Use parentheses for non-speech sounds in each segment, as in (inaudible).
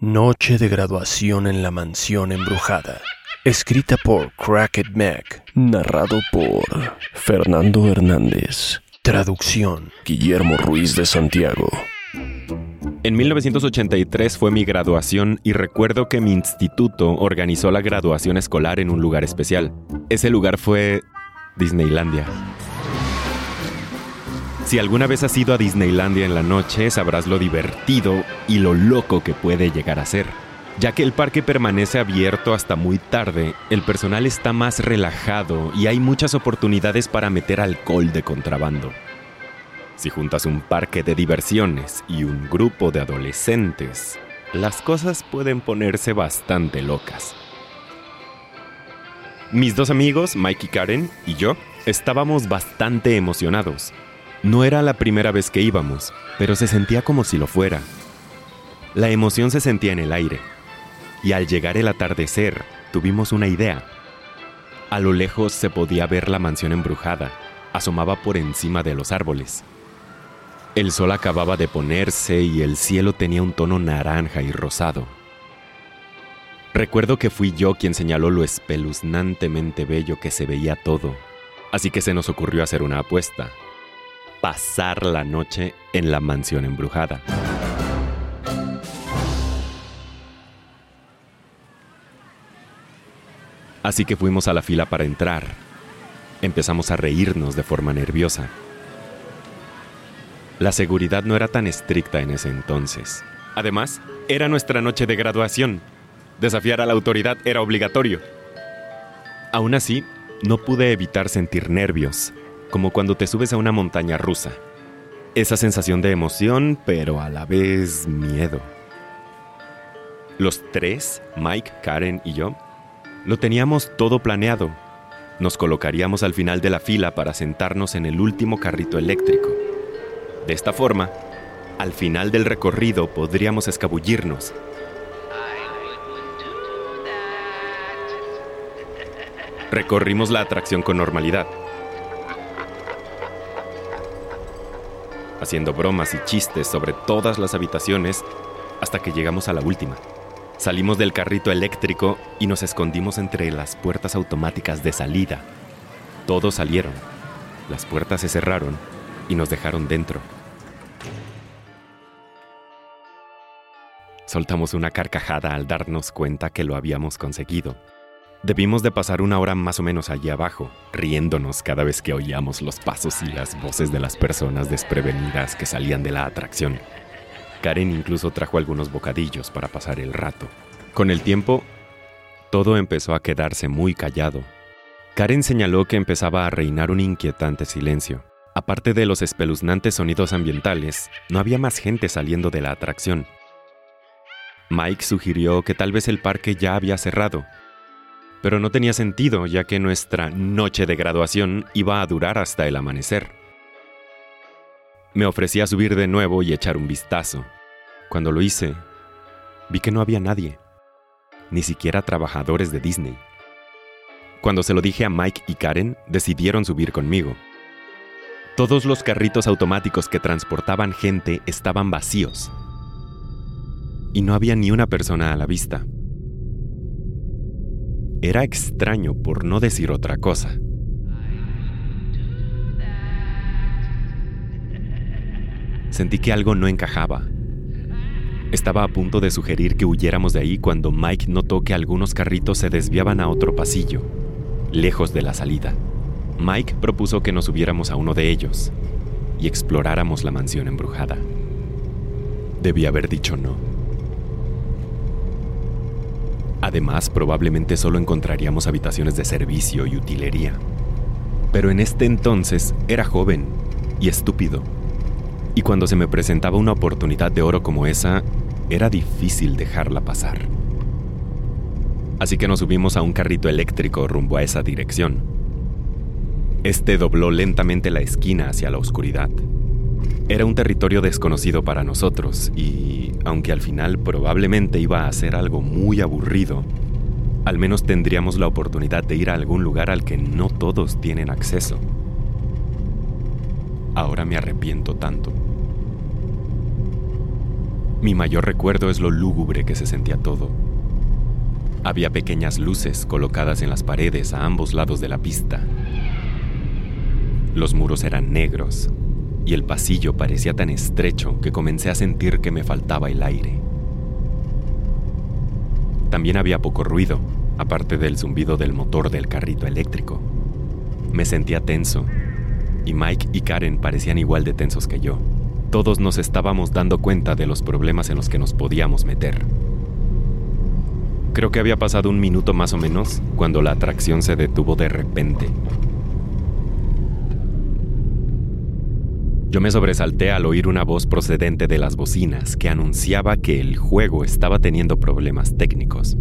Noche de graduación en la mansión embrujada. Escrita por Cracked Mac. Narrado por Fernando Hernández. Traducción. Guillermo Ruiz de Santiago. En 1983 fue mi graduación y recuerdo que mi instituto organizó la graduación escolar en un lugar especial. Ese lugar fue Disneylandia. Si alguna vez has ido a Disneylandia en la noche, sabrás lo divertido y lo loco que puede llegar a ser. Ya que el parque permanece abierto hasta muy tarde, el personal está más relajado y hay muchas oportunidades para meter alcohol de contrabando. Si juntas un parque de diversiones y un grupo de adolescentes, las cosas pueden ponerse bastante locas. Mis dos amigos, Mike y Karen, y yo, estábamos bastante emocionados. No era la primera vez que íbamos, pero se sentía como si lo fuera. La emoción se sentía en el aire. Y al llegar el atardecer, tuvimos una idea. A lo lejos se podía ver la mansión embrujada, asomaba por encima de los árboles. El sol acababa de ponerse y el cielo tenía un tono naranja y rosado. Recuerdo que fui yo quien señaló lo espeluznantemente bello que se veía todo, así que se nos ocurrió hacer una apuesta pasar la noche en la mansión embrujada. Así que fuimos a la fila para entrar. Empezamos a reírnos de forma nerviosa. La seguridad no era tan estricta en ese entonces. Además, era nuestra noche de graduación. Desafiar a la autoridad era obligatorio. Aún así, no pude evitar sentir nervios como cuando te subes a una montaña rusa. Esa sensación de emoción, pero a la vez miedo. Los tres, Mike, Karen y yo, lo teníamos todo planeado. Nos colocaríamos al final de la fila para sentarnos en el último carrito eléctrico. De esta forma, al final del recorrido podríamos escabullirnos. (laughs) Recorrimos la atracción con normalidad. Haciendo bromas y chistes sobre todas las habitaciones hasta que llegamos a la última. Salimos del carrito eléctrico y nos escondimos entre las puertas automáticas de salida. Todos salieron. Las puertas se cerraron y nos dejaron dentro. Soltamos una carcajada al darnos cuenta que lo habíamos conseguido. Debimos de pasar una hora más o menos allí abajo, riéndonos cada vez que oíamos los pasos y las voces de las personas desprevenidas que salían de la atracción. Karen incluso trajo algunos bocadillos para pasar el rato. Con el tiempo, todo empezó a quedarse muy callado. Karen señaló que empezaba a reinar un inquietante silencio. Aparte de los espeluznantes sonidos ambientales, no había más gente saliendo de la atracción. Mike sugirió que tal vez el parque ya había cerrado pero no tenía sentido ya que nuestra noche de graduación iba a durar hasta el amanecer. Me ofrecí a subir de nuevo y echar un vistazo. Cuando lo hice, vi que no había nadie, ni siquiera trabajadores de Disney. Cuando se lo dije a Mike y Karen, decidieron subir conmigo. Todos los carritos automáticos que transportaban gente estaban vacíos. Y no había ni una persona a la vista. Era extraño por no decir otra cosa. Sentí que algo no encajaba. Estaba a punto de sugerir que huyéramos de ahí cuando Mike notó que algunos carritos se desviaban a otro pasillo, lejos de la salida. Mike propuso que nos subiéramos a uno de ellos y exploráramos la mansión embrujada. Debí haber dicho no. Además, probablemente solo encontraríamos habitaciones de servicio y utilería. Pero en este entonces era joven y estúpido. Y cuando se me presentaba una oportunidad de oro como esa, era difícil dejarla pasar. así que nos subimos a un carrito eléctrico rumbo a esa dirección. Este dobló lentamente la esquina hacia la oscuridad. Era un territorio desconocido para nosotros y, aunque al final probablemente iba a ser algo muy aburrido, al menos tendríamos la oportunidad de ir a algún lugar al que no todos tienen acceso. Ahora me arrepiento tanto. Mi mayor recuerdo es lo lúgubre que se sentía todo. Había pequeñas luces colocadas en las paredes a ambos lados de la pista. Los muros eran negros y el pasillo parecía tan estrecho que comencé a sentir que me faltaba el aire. También había poco ruido, aparte del zumbido del motor del carrito eléctrico. Me sentía tenso, y Mike y Karen parecían igual de tensos que yo. Todos nos estábamos dando cuenta de los problemas en los que nos podíamos meter. Creo que había pasado un minuto más o menos cuando la atracción se detuvo de repente Yo me sobresalté al oír una voz procedente de las bocinas que anunciaba que el juego estaba teniendo problemas técnicos.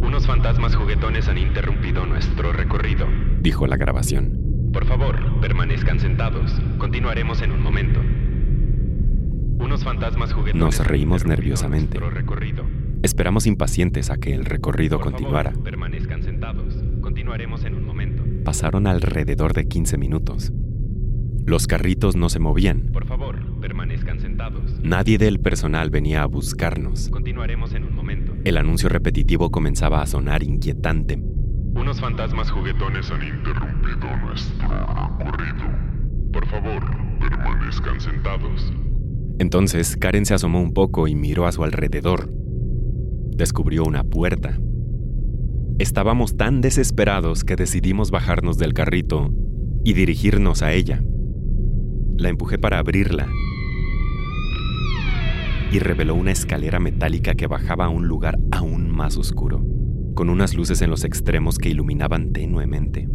Unos fantasmas juguetones han interrumpido nuestro recorrido, dijo la grabación. Por favor, permanezcan sentados. Continuaremos en un momento. Unos fantasmas juguetones Nos reímos nerviosamente. Esperamos impacientes a que el recorrido Por continuara. Favor, permanezcan sentados. Continuaremos en un momento. Pasaron alrededor de 15 minutos. Los carritos no se movían. Por favor, permanezcan sentados. Nadie del personal venía a buscarnos. Continuaremos en un momento. El anuncio repetitivo comenzaba a sonar inquietante. Unos fantasmas juguetones han interrumpido nuestro recorrido. Por favor, permanezcan sentados. Entonces Karen se asomó un poco y miró a su alrededor. Descubrió una puerta. Estábamos tan desesperados que decidimos bajarnos del carrito y dirigirnos a ella. La empujé para abrirla y reveló una escalera metálica que bajaba a un lugar aún más oscuro, con unas luces en los extremos que iluminaban tenuemente.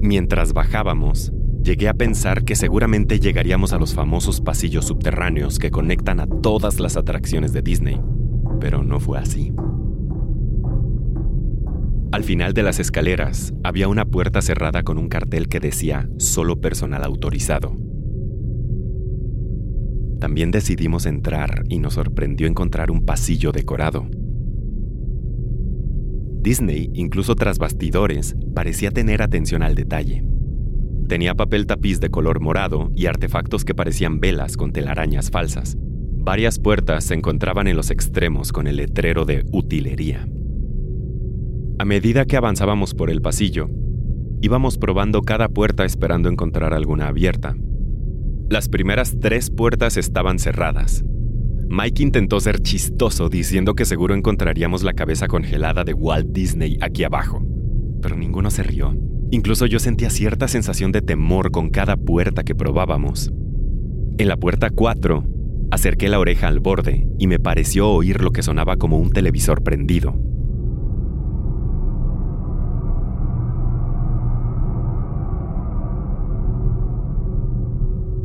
Mientras bajábamos, llegué a pensar que seguramente llegaríamos a los famosos pasillos subterráneos que conectan a todas las atracciones de Disney, pero no fue así. Al final de las escaleras había una puerta cerrada con un cartel que decía solo personal autorizado. También decidimos entrar y nos sorprendió encontrar un pasillo decorado. Disney, incluso tras bastidores, parecía tener atención al detalle. Tenía papel tapiz de color morado y artefactos que parecían velas con telarañas falsas. Varias puertas se encontraban en los extremos con el letrero de utilería. A medida que avanzábamos por el pasillo, íbamos probando cada puerta esperando encontrar alguna abierta. Las primeras tres puertas estaban cerradas. Mike intentó ser chistoso diciendo que seguro encontraríamos la cabeza congelada de Walt Disney aquí abajo, pero ninguno se rió. Incluso yo sentía cierta sensación de temor con cada puerta que probábamos. En la puerta 4, acerqué la oreja al borde y me pareció oír lo que sonaba como un televisor prendido.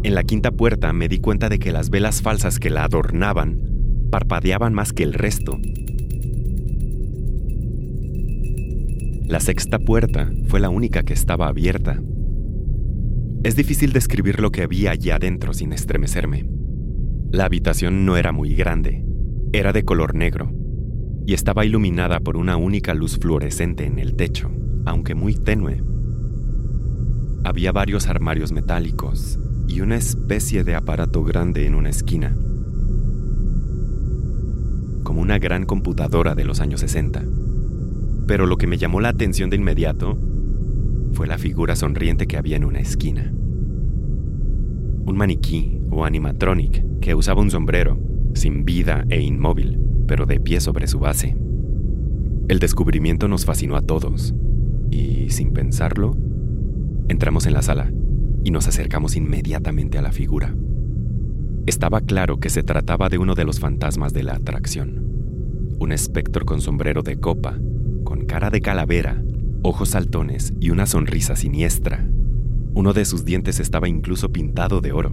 En la quinta puerta me di cuenta de que las velas falsas que la adornaban parpadeaban más que el resto. La sexta puerta fue la única que estaba abierta. Es difícil describir lo que había allí adentro sin estremecerme. La habitación no era muy grande, era de color negro y estaba iluminada por una única luz fluorescente en el techo, aunque muy tenue. Había varios armarios metálicos y una especie de aparato grande en una esquina, como una gran computadora de los años 60. Pero lo que me llamó la atención de inmediato fue la figura sonriente que había en una esquina. Un maniquí o animatronic que usaba un sombrero, sin vida e inmóvil, pero de pie sobre su base. El descubrimiento nos fascinó a todos, y sin pensarlo, entramos en la sala y nos acercamos inmediatamente a la figura. Estaba claro que se trataba de uno de los fantasmas de la atracción. Un espectro con sombrero de copa, con cara de calavera, ojos saltones y una sonrisa siniestra. Uno de sus dientes estaba incluso pintado de oro.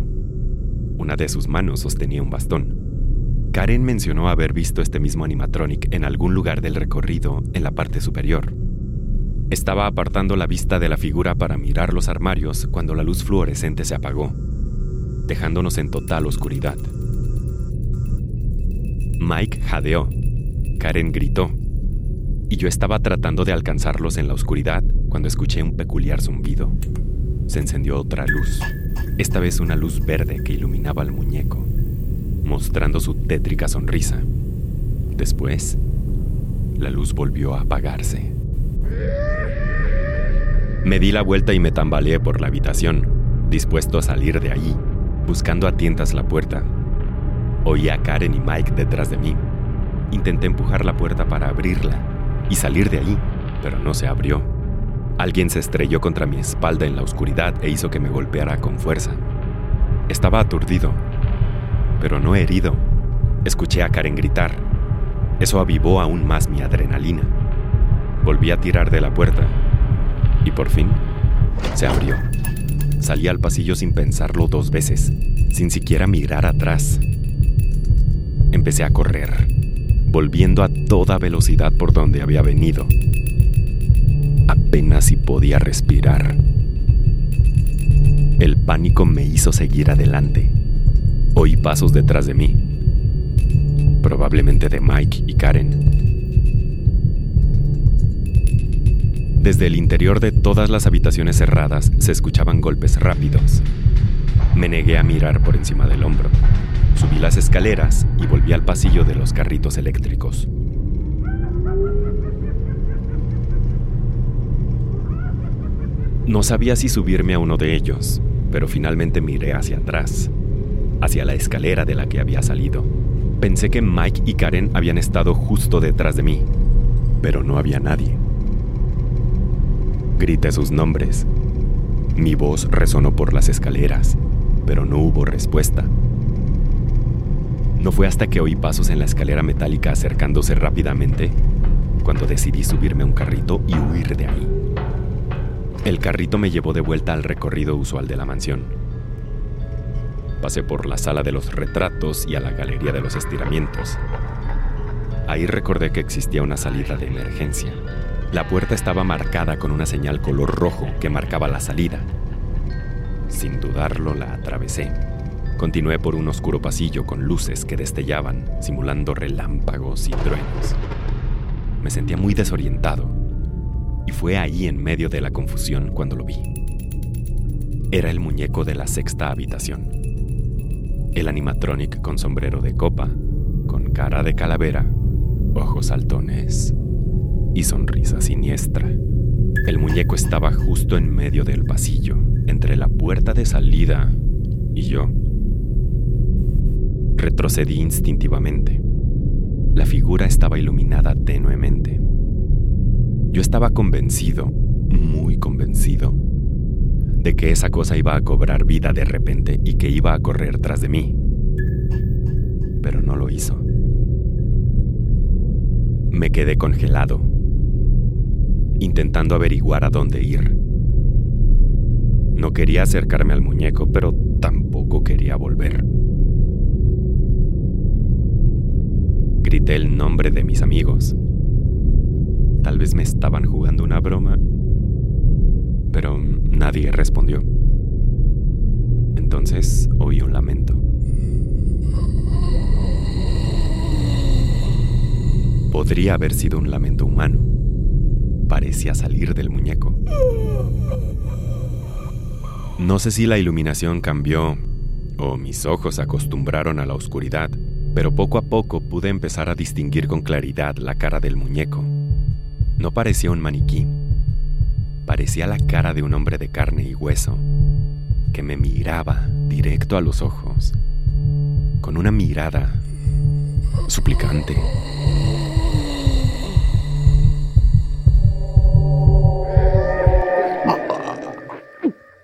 Una de sus manos sostenía un bastón. Karen mencionó haber visto este mismo animatronic en algún lugar del recorrido en la parte superior. Estaba apartando la vista de la figura para mirar los armarios cuando la luz fluorescente se apagó, dejándonos en total oscuridad. Mike jadeó, Karen gritó, y yo estaba tratando de alcanzarlos en la oscuridad cuando escuché un peculiar zumbido. Se encendió otra luz, esta vez una luz verde que iluminaba al muñeco mostrando su tétrica sonrisa. Después, la luz volvió a apagarse. Me di la vuelta y me tambaleé por la habitación, dispuesto a salir de allí, buscando a tientas la puerta. Oí a Karen y Mike detrás de mí. Intenté empujar la puerta para abrirla y salir de allí, pero no se abrió. Alguien se estrelló contra mi espalda en la oscuridad e hizo que me golpeara con fuerza. Estaba aturdido pero no herido. Escuché a Karen gritar. Eso avivó aún más mi adrenalina. Volví a tirar de la puerta y por fin se abrió. Salí al pasillo sin pensarlo dos veces, sin siquiera mirar atrás. Empecé a correr, volviendo a toda velocidad por donde había venido. Apenas si podía respirar. El pánico me hizo seguir adelante Oí pasos detrás de mí, probablemente de Mike y Karen. Desde el interior de todas las habitaciones cerradas se escuchaban golpes rápidos. Me negué a mirar por encima del hombro. Subí las escaleras y volví al pasillo de los carritos eléctricos. No sabía si subirme a uno de ellos, pero finalmente miré hacia atrás hacia la escalera de la que había salido. Pensé que Mike y Karen habían estado justo detrás de mí, pero no había nadie. Grité sus nombres. Mi voz resonó por las escaleras, pero no hubo respuesta. No fue hasta que oí pasos en la escalera metálica acercándose rápidamente cuando decidí subirme a un carrito y huir de ahí. El carrito me llevó de vuelta al recorrido usual de la mansión Pasé por la sala de los retratos y a la galería de los estiramientos. Ahí recordé que existía una salida de emergencia. La puerta estaba marcada con una señal color rojo que marcaba la salida. Sin dudarlo, la atravesé. Continué por un oscuro pasillo con luces que destellaban, simulando relámpagos y truenos. Me sentía muy desorientado, y fue ahí en medio de la confusión cuando lo vi. Era el muñeco de la sexta habitación el animatronic con sombrero de copa, con cara de calavera, ojos saltones y sonrisa siniestra. El muñeco estaba justo en medio del pasillo, entre la puerta de salida y yo. Retrocedí instintivamente. La figura estaba iluminada tenuemente. Yo estaba convencido, muy convencido, de que esa cosa iba a cobrar vida de repente y que iba a correr tras de mí. Pero no lo hizo. Me quedé congelado, intentando averiguar a dónde ir. No quería acercarme al muñeco, pero tampoco quería volver. Grité el nombre de mis amigos. Tal vez me estaban jugando una broma pero nadie respondió. Entonces oí un lamento. Podría haber sido un lamento humano. Parecía salir del muñeco. No sé si la iluminación cambió o mis ojos acostumbraron a la oscuridad, pero poco a poco pude empezar a distinguir con claridad la cara del muñeco. No parecía un maniquí, parecía la cara de un hombre de carne y hueso, que me miraba directo a los ojos, con una mirada suplicante.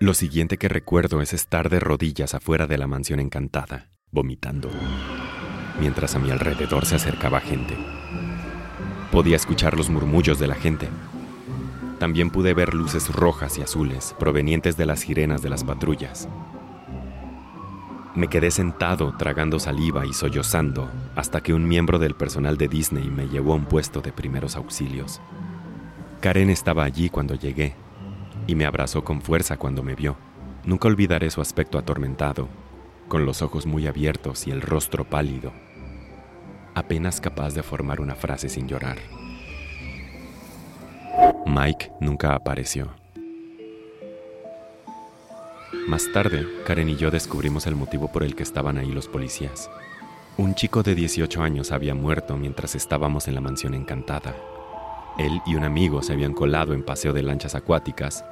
Lo siguiente que recuerdo es estar de rodillas afuera de la mansión encantada, vomitando, mientras a mi alrededor se acercaba gente. Podía escuchar los murmullos de la gente, también pude ver luces rojas y azules provenientes de las sirenas de las patrullas. Me quedé sentado tragando saliva y sollozando hasta que un miembro del personal de Disney me llevó a un puesto de primeros auxilios. Karen estaba allí cuando llegué y me abrazó con fuerza cuando me vio. Nunca olvidaré su aspecto atormentado, con los ojos muy abiertos y el rostro pálido, apenas capaz de formar una frase sin llorar. Mike nunca apareció. Más tarde, Karen y yo descubrimos el motivo por el que estaban ahí los policías. Un chico de 18 años había muerto mientras estábamos en la mansión encantada. Él y un amigo se habían colado en paseo de lanchas acuáticas,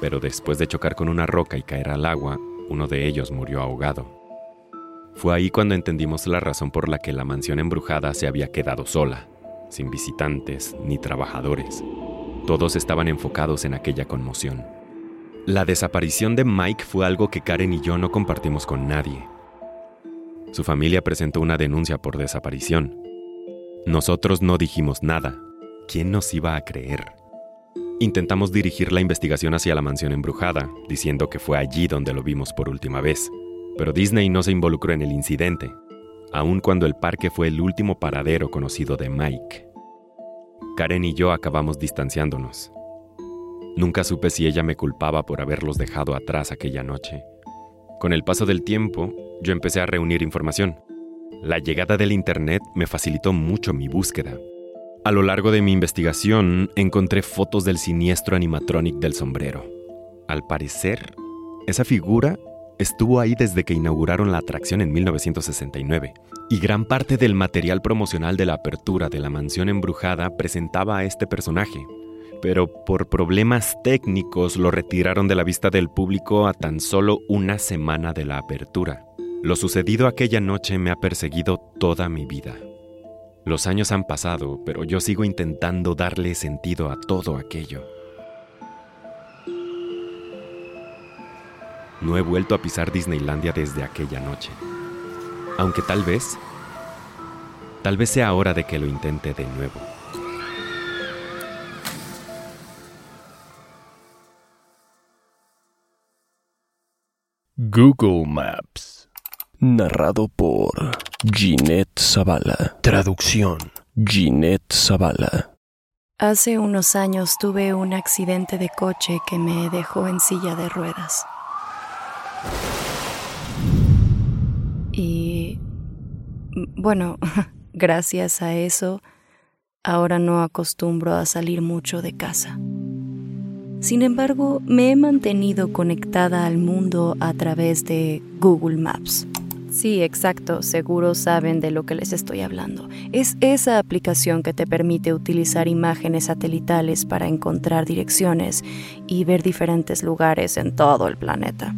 pero después de chocar con una roca y caer al agua, uno de ellos murió ahogado. Fue ahí cuando entendimos la razón por la que la mansión embrujada se había quedado sola, sin visitantes ni trabajadores. Todos estaban enfocados en aquella conmoción. La desaparición de Mike fue algo que Karen y yo no compartimos con nadie. Su familia presentó una denuncia por desaparición. Nosotros no dijimos nada. ¿Quién nos iba a creer? Intentamos dirigir la investigación hacia la mansión embrujada, diciendo que fue allí donde lo vimos por última vez. Pero Disney no se involucró en el incidente, aun cuando el parque fue el último paradero conocido de Mike. Karen y yo acabamos distanciándonos. Nunca supe si ella me culpaba por haberlos dejado atrás aquella noche. Con el paso del tiempo, yo empecé a reunir información. La llegada del Internet me facilitó mucho mi búsqueda. A lo largo de mi investigación, encontré fotos del siniestro animatronic del sombrero. Al parecer, esa figura estuvo ahí desde que inauguraron la atracción en 1969, y gran parte del material promocional de la apertura de la mansión embrujada presentaba a este personaje, pero por problemas técnicos lo retiraron de la vista del público a tan solo una semana de la apertura. Lo sucedido aquella noche me ha perseguido toda mi vida. Los años han pasado, pero yo sigo intentando darle sentido a todo aquello. No he vuelto a pisar Disneylandia desde aquella noche. Aunque tal vez, tal vez sea hora de que lo intente de nuevo. Google Maps. Narrado por Ginette Zavala. Traducción. Ginette Zavala. Hace unos años tuve un accidente de coche que me dejó en silla de ruedas. Y bueno, (laughs) gracias a eso, ahora no acostumbro a salir mucho de casa. Sin embargo, me he mantenido conectada al mundo a través de Google Maps. Sí, exacto, seguro saben de lo que les estoy hablando. Es esa aplicación que te permite utilizar imágenes satelitales para encontrar direcciones y ver diferentes lugares en todo el planeta.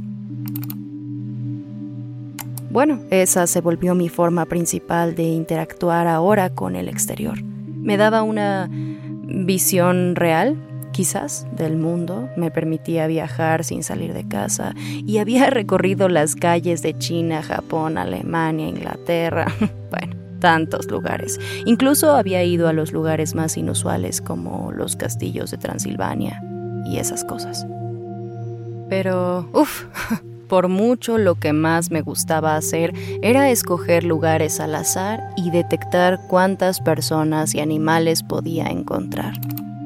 Bueno, esa se volvió mi forma principal de interactuar ahora con el exterior. Me daba una visión real quizás del mundo, me permitía viajar sin salir de casa y había recorrido las calles de China, Japón, Alemania, Inglaterra, (laughs) bueno, tantos lugares. Incluso había ido a los lugares más inusuales como los castillos de Transilvania y esas cosas. Pero, uff, (laughs) por mucho lo que más me gustaba hacer era escoger lugares al azar y detectar cuántas personas y animales podía encontrar.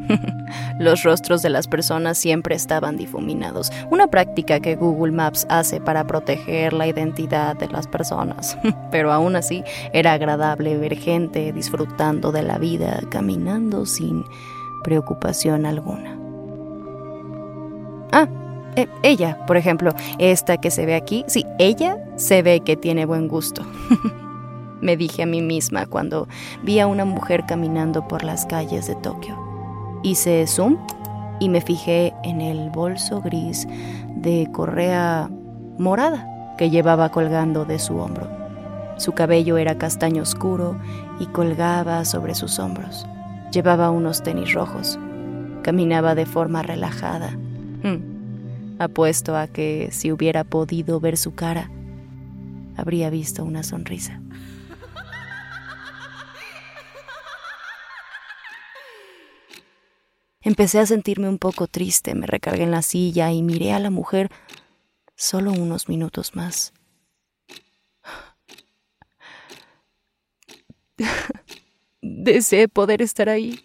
(laughs) Los rostros de las personas siempre estaban difuminados, una práctica que Google Maps hace para proteger la identidad de las personas. (laughs) Pero aún así era agradable ver gente disfrutando de la vida, caminando sin preocupación alguna. Ah, eh, ella, por ejemplo, esta que se ve aquí, sí, ella se ve que tiene buen gusto. (laughs) Me dije a mí misma cuando vi a una mujer caminando por las calles de Tokio. Hice zoom y me fijé en el bolso gris de correa morada que llevaba colgando de su hombro. Su cabello era castaño oscuro y colgaba sobre sus hombros. Llevaba unos tenis rojos. Caminaba de forma relajada. Hmm. Apuesto a que si hubiera podido ver su cara, habría visto una sonrisa. Empecé a sentirme un poco triste, me recargué en la silla y miré a la mujer solo unos minutos más. (laughs) Deseé poder estar ahí,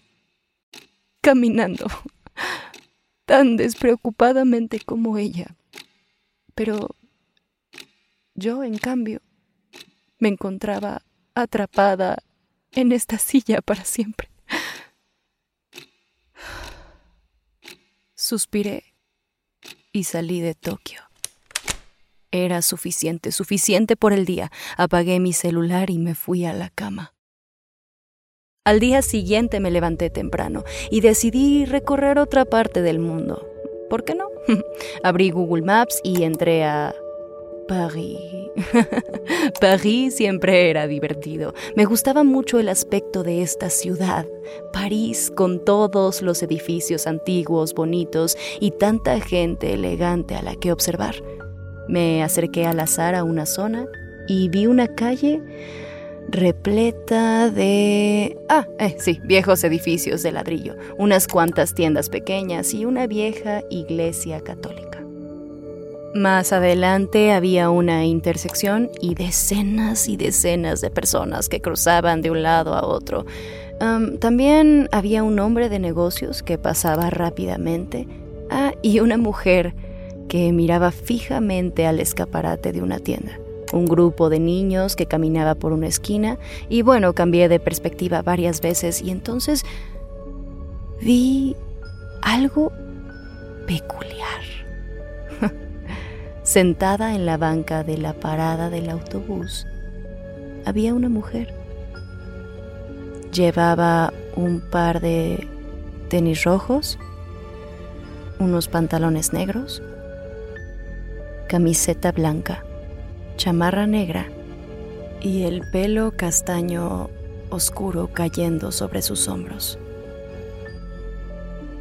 caminando, tan despreocupadamente como ella. Pero yo, en cambio, me encontraba atrapada en esta silla para siempre. Suspiré y salí de Tokio. Era suficiente, suficiente por el día. Apagué mi celular y me fui a la cama. Al día siguiente me levanté temprano y decidí recorrer otra parte del mundo. ¿Por qué no? (laughs) Abrí Google Maps y entré a París. (laughs) París siempre era divertido. Me gustaba mucho el aspecto de esta ciudad. París con todos los edificios antiguos, bonitos y tanta gente elegante a la que observar. Me acerqué al azar a una zona y vi una calle repleta de... Ah, eh, sí, viejos edificios de ladrillo, unas cuantas tiendas pequeñas y una vieja iglesia católica. Más adelante había una intersección y decenas y decenas de personas que cruzaban de un lado a otro. también había un hombre de negocios que pasaba rápidamente. Ah, y una mujer que miraba fijamente al escaparate de una tienda. Un grupo de niños que caminaba por una esquina y bueno, cambié de perspectiva varias veces y entonces vi algo peculiar. Sentada en la banca de la parada del autobús, había una mujer. Llevaba un par de tenis rojos, unos pantalones negros, camiseta blanca, chamarra negra y el pelo castaño oscuro cayendo sobre sus hombros.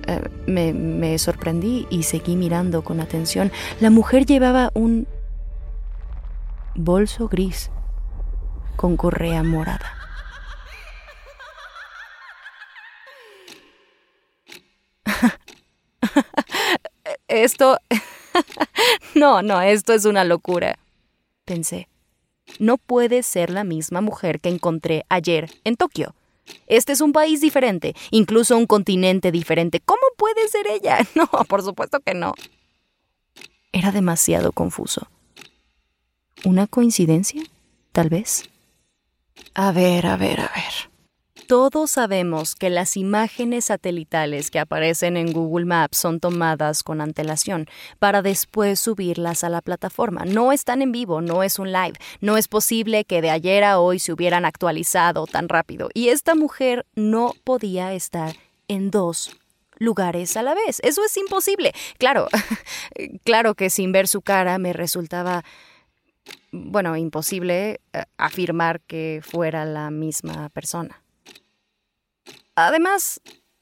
Eh, me, me sorprendí y seguí mirando con atención. La mujer llevaba un bolso gris con correa morada. (laughs) Esto (laughs) no, no, esto es una locura, pensé. No puede ser la misma mujer que encontré ayer en Tokio. Este es un país diferente, incluso un continente diferente. ¿Cómo puede ser ella? (laughs) No, por supuesto que no. Era demasiado confuso. ¿Una coincidencia? Tal vez. A ver, a ver, a ver. Todos sabemos que las imágenes satelitales que aparecen en Google Maps son tomadas con antelación para después subirlas a la plataforma. No están en vivo, no es un live. No es posible que de ayer a hoy se hubieran actualizado tan rápido. Y esta mujer no podía estar en dos lugares a la vez. Eso es imposible. Claro, (laughs) claro que sin ver su cara me resultaba bueno, imposible eh, afirmar que fuera la misma persona. Además,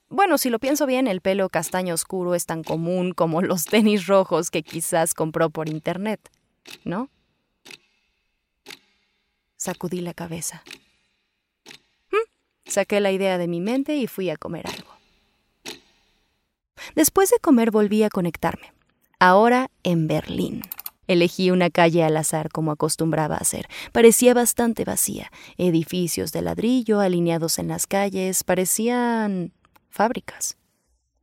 bueno, si lo pienso bien, el pelo castaño oscuro es tan común como (laughs) los tenis rojos que quizás compró por internet, ¿no? Sacudí la cabeza. ¿Mm? Saqué la idea de mi mente y fui a comer algo. Después de comer volví a conectarme, ahora en Berlín. Elegí una calle al azar como acostumbraba hacer. Parecía bastante vacía. Edificios de ladrillo alineados en las calles parecían fábricas.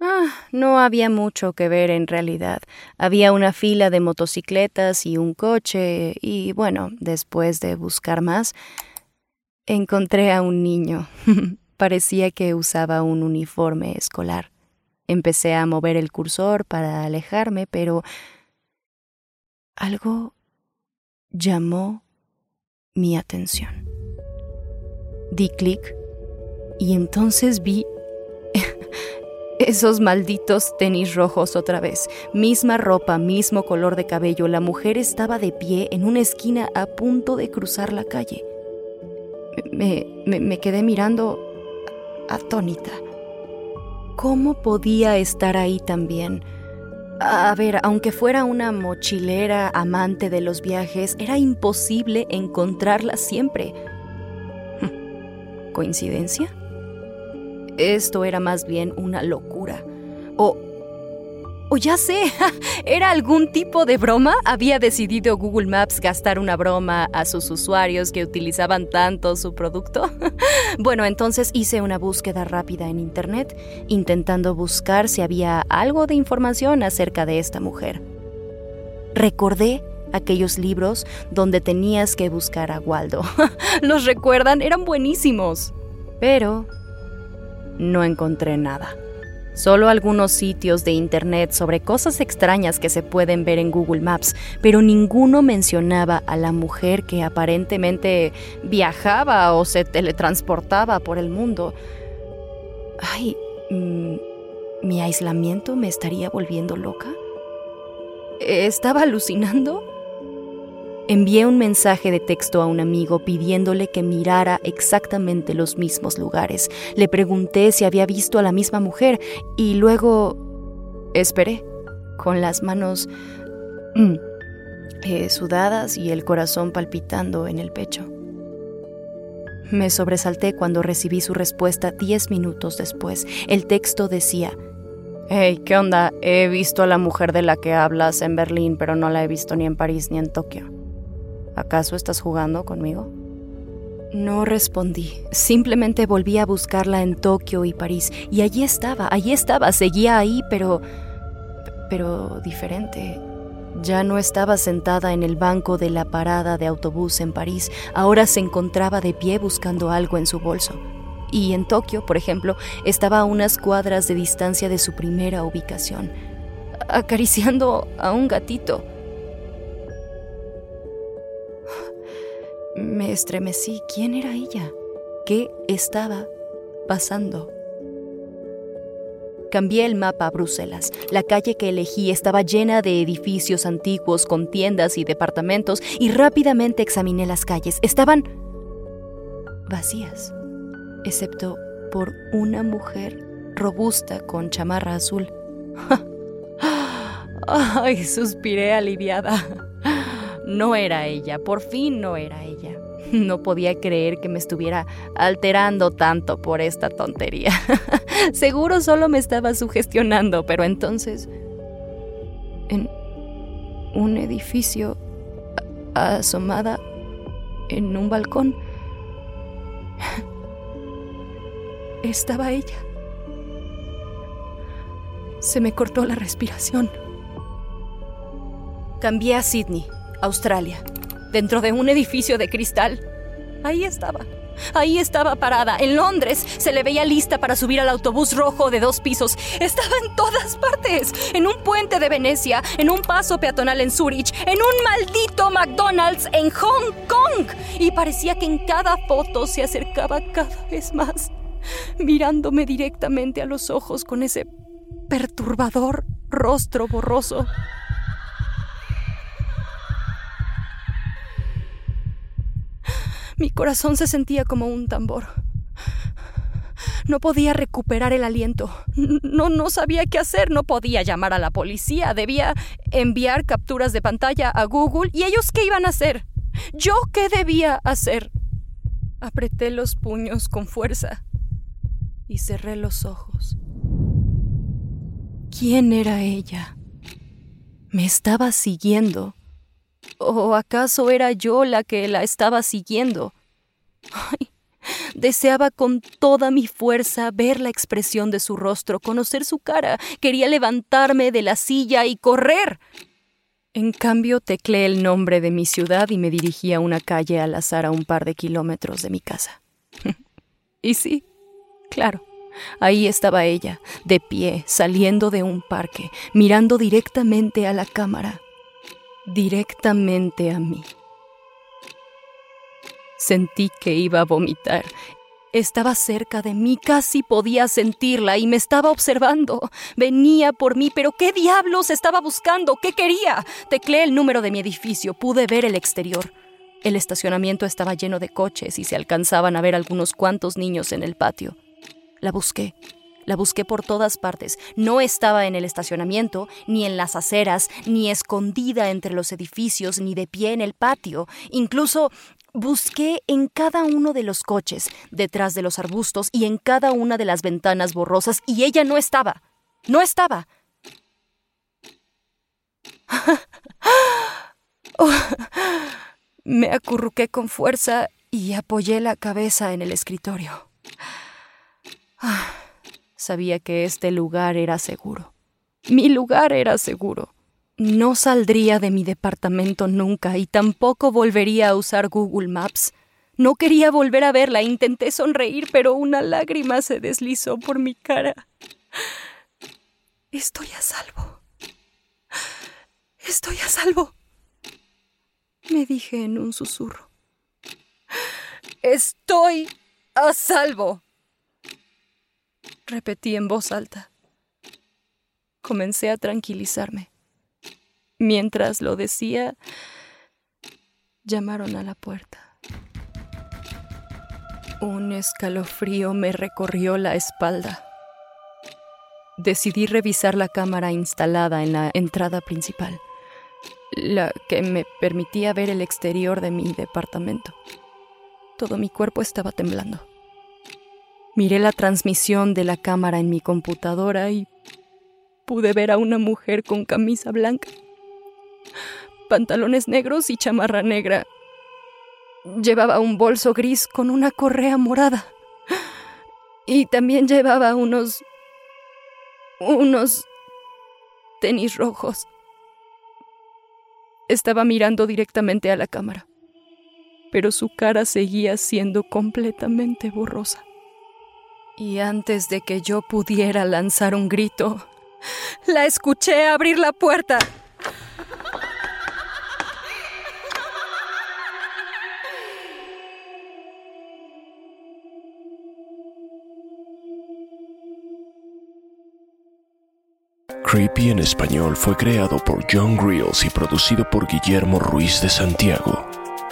Ah, no había mucho que ver en realidad. Había una fila de motocicletas y un coche, y bueno, después de buscar más, encontré a un niño. (laughs) Parecía que usaba un uniforme escolar. Empecé a mover el cursor para alejarme, pero algo llamó mi atención. Di clic y entonces vi (laughs) esos malditos tenis rojos otra vez. Misma ropa, mismo color de cabello. La mujer estaba de pie en una esquina a punto de cruzar la calle. Me, me quedé mirando atónita. ¿Cómo podía estar ahí también? A ver, aunque fuera una mochilera amante de los viajes, era imposible encontrarla siempre. (laughs) ¿Coincidencia? Esto era más bien una locura. O, O ya sé, (laughs) ¿era algún tipo de broma? ¿Había decidido Google Maps gastar una broma a sus usuarios que utilizaban tanto su producto? (laughs) bueno, entonces hice una búsqueda rápida en Internet, intentando buscar si había algo de información acerca de esta mujer. Recordé aquellos libros donde tenías que buscar a Waldo. (laughs) ¿Los recuerdan? Eran buenísimos. Pero no encontré nada. Solo algunos sitios de internet sobre cosas extrañas que se pueden ver en Google Maps, pero ninguno mencionaba a la mujer que aparentemente viajaba o se teletransportaba por el mundo. Ay, ¿mi aislamiento me estaría volviendo loca? ¿Estaba alucinando? Envié un mensaje de texto a un amigo pidiéndole que mirara exactamente los mismos lugares. Le pregunté si había visto a la misma mujer y luego esperé, con las manos mm, eh, sudadas y el corazón palpitando en el pecho. Me sobresalté cuando recibí su respuesta diez minutos después. El texto decía, Hey, ¿qué onda? He visto a la mujer de la que hablas en Berlín, pero no la he visto ni en París ni en Tokio. ¿Acaso estás jugando conmigo? No respondí. Simplemente volví a buscarla en Tokio y París. Y allí estaba, allí estaba, seguía ahí, pero... pero diferente. Ya no estaba sentada en el banco de la parada de autobús en París, ahora se encontraba de pie buscando algo en su bolso. Y en Tokio, por ejemplo, estaba a unas cuadras de distancia de su primera ubicación, acariciando a un gatito. Me estremecí. ¿Quién era ella? ¿Qué estaba pasando? Cambié el mapa a Bruselas. La calle que elegí estaba llena de edificios antiguos con tiendas y departamentos y rápidamente examiné las calles. Estaban vacías, excepto por una mujer robusta con chamarra azul. (laughs) Ay, suspiré aliviada. No era ella, por fin no era ella. (laughs) No podía creer que me estuviera alterando tanto por esta tontería. (laughs) Seguro solo me estaba sugestionando, pero entonces... En un edificio asomada en un balcón (laughs) estaba ella. Se me cortó la respiración. Cambié a Sydney Australia, dentro de un edificio de cristal. Ahí estaba. Ahí estaba parada. En Londres se le veía lista para subir al autobús rojo de dos pisos. Estaba en todas partes. En un puente de Venecia, en un paso peatonal en Zurich, en un maldito McDonald's en Hong Kong. Y parecía que en cada foto se acercaba cada vez más, mirándome directamente a los ojos con ese perturbador rostro borroso. Mi corazón se sentía como un tambor. No podía recuperar el aliento. No, no sabía qué hacer. No podía llamar a la policía. Debía enviar capturas de pantalla a Google. ¿Y ellos qué iban a hacer? ¿Yo qué debía hacer? Apreté los puños con fuerza y cerré los ojos. ¿Quién era ella? Me estaba siguiendo ¿O acaso era yo la que la estaba siguiendo? deseaba con toda mi fuerza ver la expresión de su rostro, conocer su cara. Quería levantarme de la silla y correr. En cambio, tecleé el nombre de mi ciudad y me dirigí a una calle al azar a un par de kilómetros de mi casa. (laughs) y sí, claro, ahí estaba ella, de pie, saliendo de un parque, mirando directamente a la cámara directamente a mí. Sentí que iba a vomitar. Estaba cerca de mí, casi podía sentirla y me estaba observando. Venía por mí, pero ¿qué diablos estaba buscando? ¿Qué quería? Tecleé el número de mi edificio, pude ver el exterior. El estacionamiento estaba lleno de coches y se alcanzaban a ver algunos cuantos niños en el patio. La busqué, la busqué por todas partes. No estaba en el estacionamiento, ni en las aceras, ni escondida entre los edificios, ni de pie en el patio. Incluso busqué en cada uno de los coches, detrás de los arbustos y en cada una de las ventanas borrosas, y ella no estaba. No estaba. (laughs) Me acurruqué con fuerza y apoyé la cabeza en el escritorio. Sabía que este lugar era seguro. Mi lugar era seguro. No saldría de mi departamento nunca y tampoco volvería a usar Google Maps. No quería volver a verla. Intenté sonreír, pero una lágrima se deslizó por mi cara. Estoy a salvo. Estoy a salvo. Me dije en un susurro. Estoy a salvo. Repetí en voz alta. Comencé a tranquilizarme. Mientras lo decía, llamaron a la puerta. Un escalofrío me recorrió la espalda. Decidí revisar la cámara instalada en la entrada principal, la que me permitía ver el exterior de mi departamento. Todo mi cuerpo estaba temblando. Miré la transmisión de la cámara en mi computadora y pude ver a una mujer con camisa blanca, pantalones negros y chamarra negra Llevaba un bolso gris con una correa morada. Y también llevaba unos... unos... tenis rojos. Estaba mirando directamente a la cámara, pero su cara seguía siendo completamente borrosa. Y antes de que yo pudiera lanzar un grito, la escuché abrir la puerta. Creepy en español fue creado por John Grills y producido por Guillermo Ruiz de Santiago.